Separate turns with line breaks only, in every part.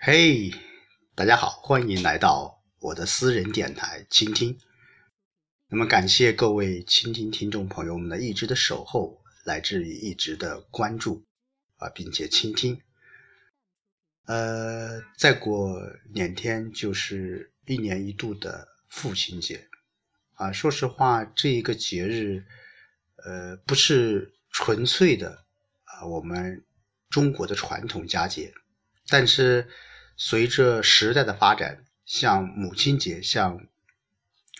嘿，大家好，欢迎来到我的私人电台倾听。那么，感谢各位倾听听众朋友们的一直的守候，来自于一直的关注啊，并且倾听。呃，再过两天就是一年一度的父亲节啊。说实话，这一个节日，呃，不是纯粹的啊，我们中国的传统佳节。但是，随着时代的发展，像母亲节、像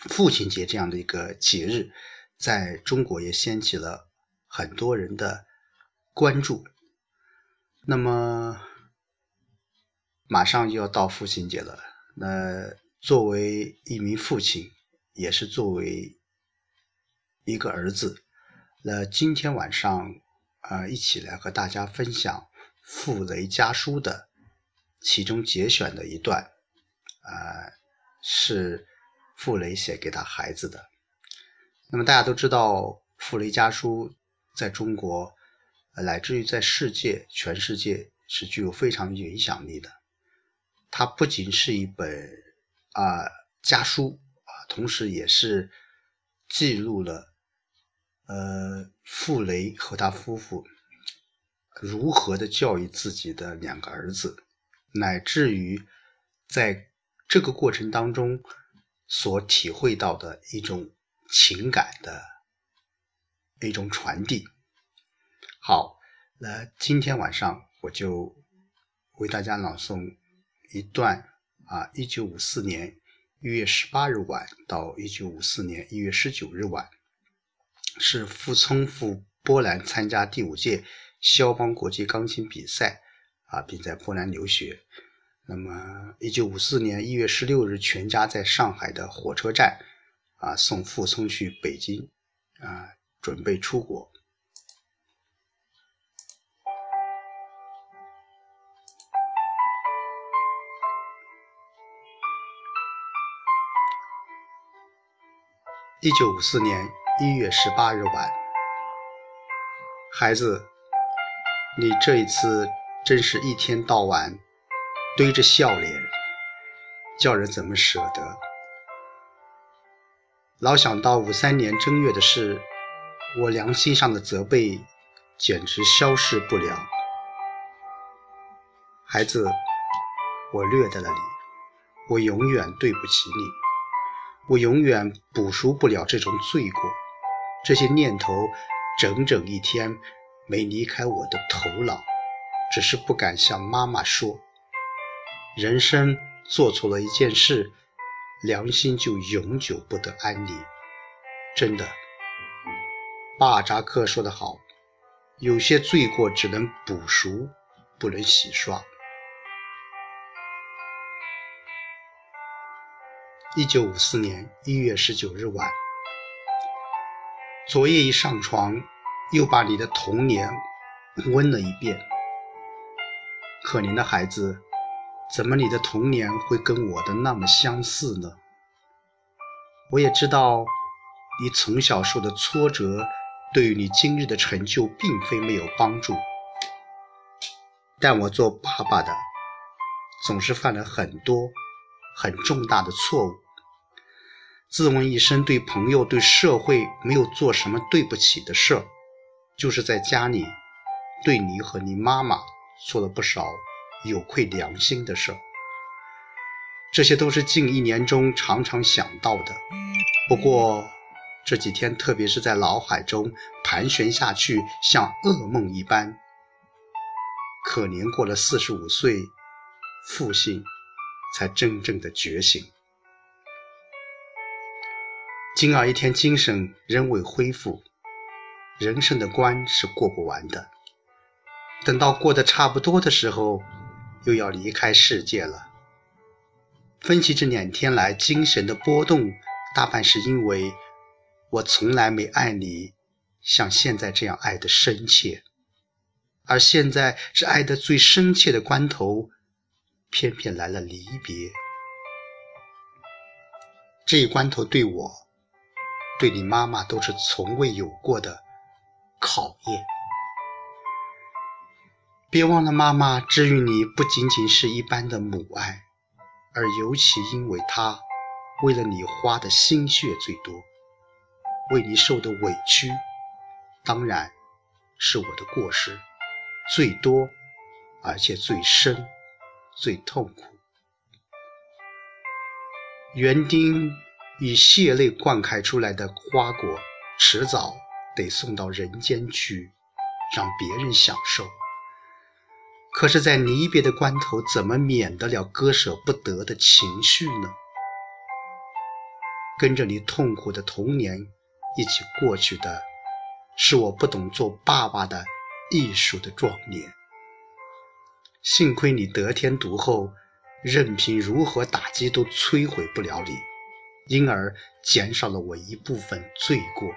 父亲节这样的一个节日，在中国也掀起了很多人的关注。那么，马上就要到父亲节了。那作为一名父亲，也是作为一个儿子，那今天晚上啊，一起来和大家分享《傅雷家书》的。其中节选的一段，啊，是傅雷写给他孩子的。那么大家都知道，《傅雷家书》在中国，乃至于在世界、全世界是具有非常影响力的。它不仅是一本啊家书啊，同时也是记录了呃傅雷和他夫妇如何的教育自己的两个儿子。乃至于在这个过程当中所体会到的一种情感的一种传递。好，那今天晚上我就为大家朗诵一段啊，一九五四年一月十八日晚到一九五四年一月十九日晚，是傅聪赴波兰参加第五届肖邦国际钢琴比赛。啊，并在波兰留学。那么，一九五四年一月十六日，全家在上海的火车站啊送傅聪去北京啊，准备出国。一九五四年一月十八日晚，孩子，你这一次。真是一天到晚堆着笑脸，叫人怎么舍得？老想到五三年正月的事，我良心上的责备简直消逝不了。孩子，我虐待了你，我永远对不起你，我永远补赎不了这种罪过。这些念头整整一天没离开我的头脑。只是不敢向妈妈说，人生做错了一件事，良心就永久不得安宁。真的，巴尔扎克说得好，有些罪过只能补赎，不能洗刷。一九五四年一月十九日晚，昨夜一上床，又把你的童年温了一遍。可怜的孩子，怎么你的童年会跟我的那么相似呢？我也知道，你从小受的挫折，对于你今日的成就并非没有帮助。但我做爸爸的，总是犯了很多很重大的错误。自问一生，对朋友、对社会没有做什么对不起的事儿，就是在家里，对你和你妈妈。做了不少有愧良心的事儿，这些都是近一年中常常想到的。不过这几天，特别是在脑海中盘旋下去，像噩梦一般。可怜过了四十五岁，父亲才真正的觉醒。今儿一天精神仍未恢复，人生的关是过不完的。等到过得差不多的时候，又要离开世界了。分析这两天来精神的波动，大半是因为我从来没爱你像现在这样爱的深切，而现在是爱的最深切的关头，偏偏来了离别。这一关头对我，对你妈妈都是从未有过的考验。别忘了，妈妈治愈你不仅仅是一般的母爱，而尤其因为她为了你花的心血最多，为你受的委屈，当然是我的过失最多，而且最深、最痛苦。园丁以血泪灌溉出来的花果，迟早得送到人间去，让别人享受。可是，在离别的关头，怎么免得了割舍不得的情绪呢？跟着你痛苦的童年一起过去的，是我不懂做爸爸的艺术的壮年。幸亏你得天独厚。任凭如何打击都摧毁不了你，因而减少了我一部分罪过。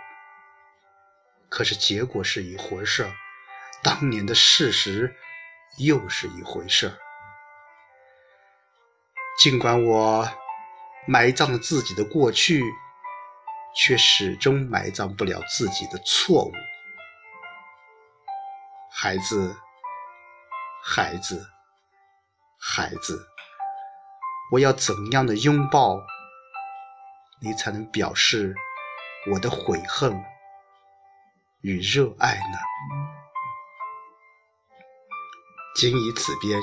可是结果是一回事，当年的事实又是一回事儿。尽管我埋葬了自己的过去，却始终埋葬不了自己的错误。孩子，孩子，孩子。我要怎样的拥抱你，才能表示我的悔恨与热爱呢？谨以此边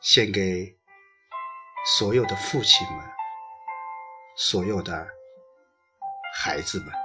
献给所有的父亲们，所有的孩子们。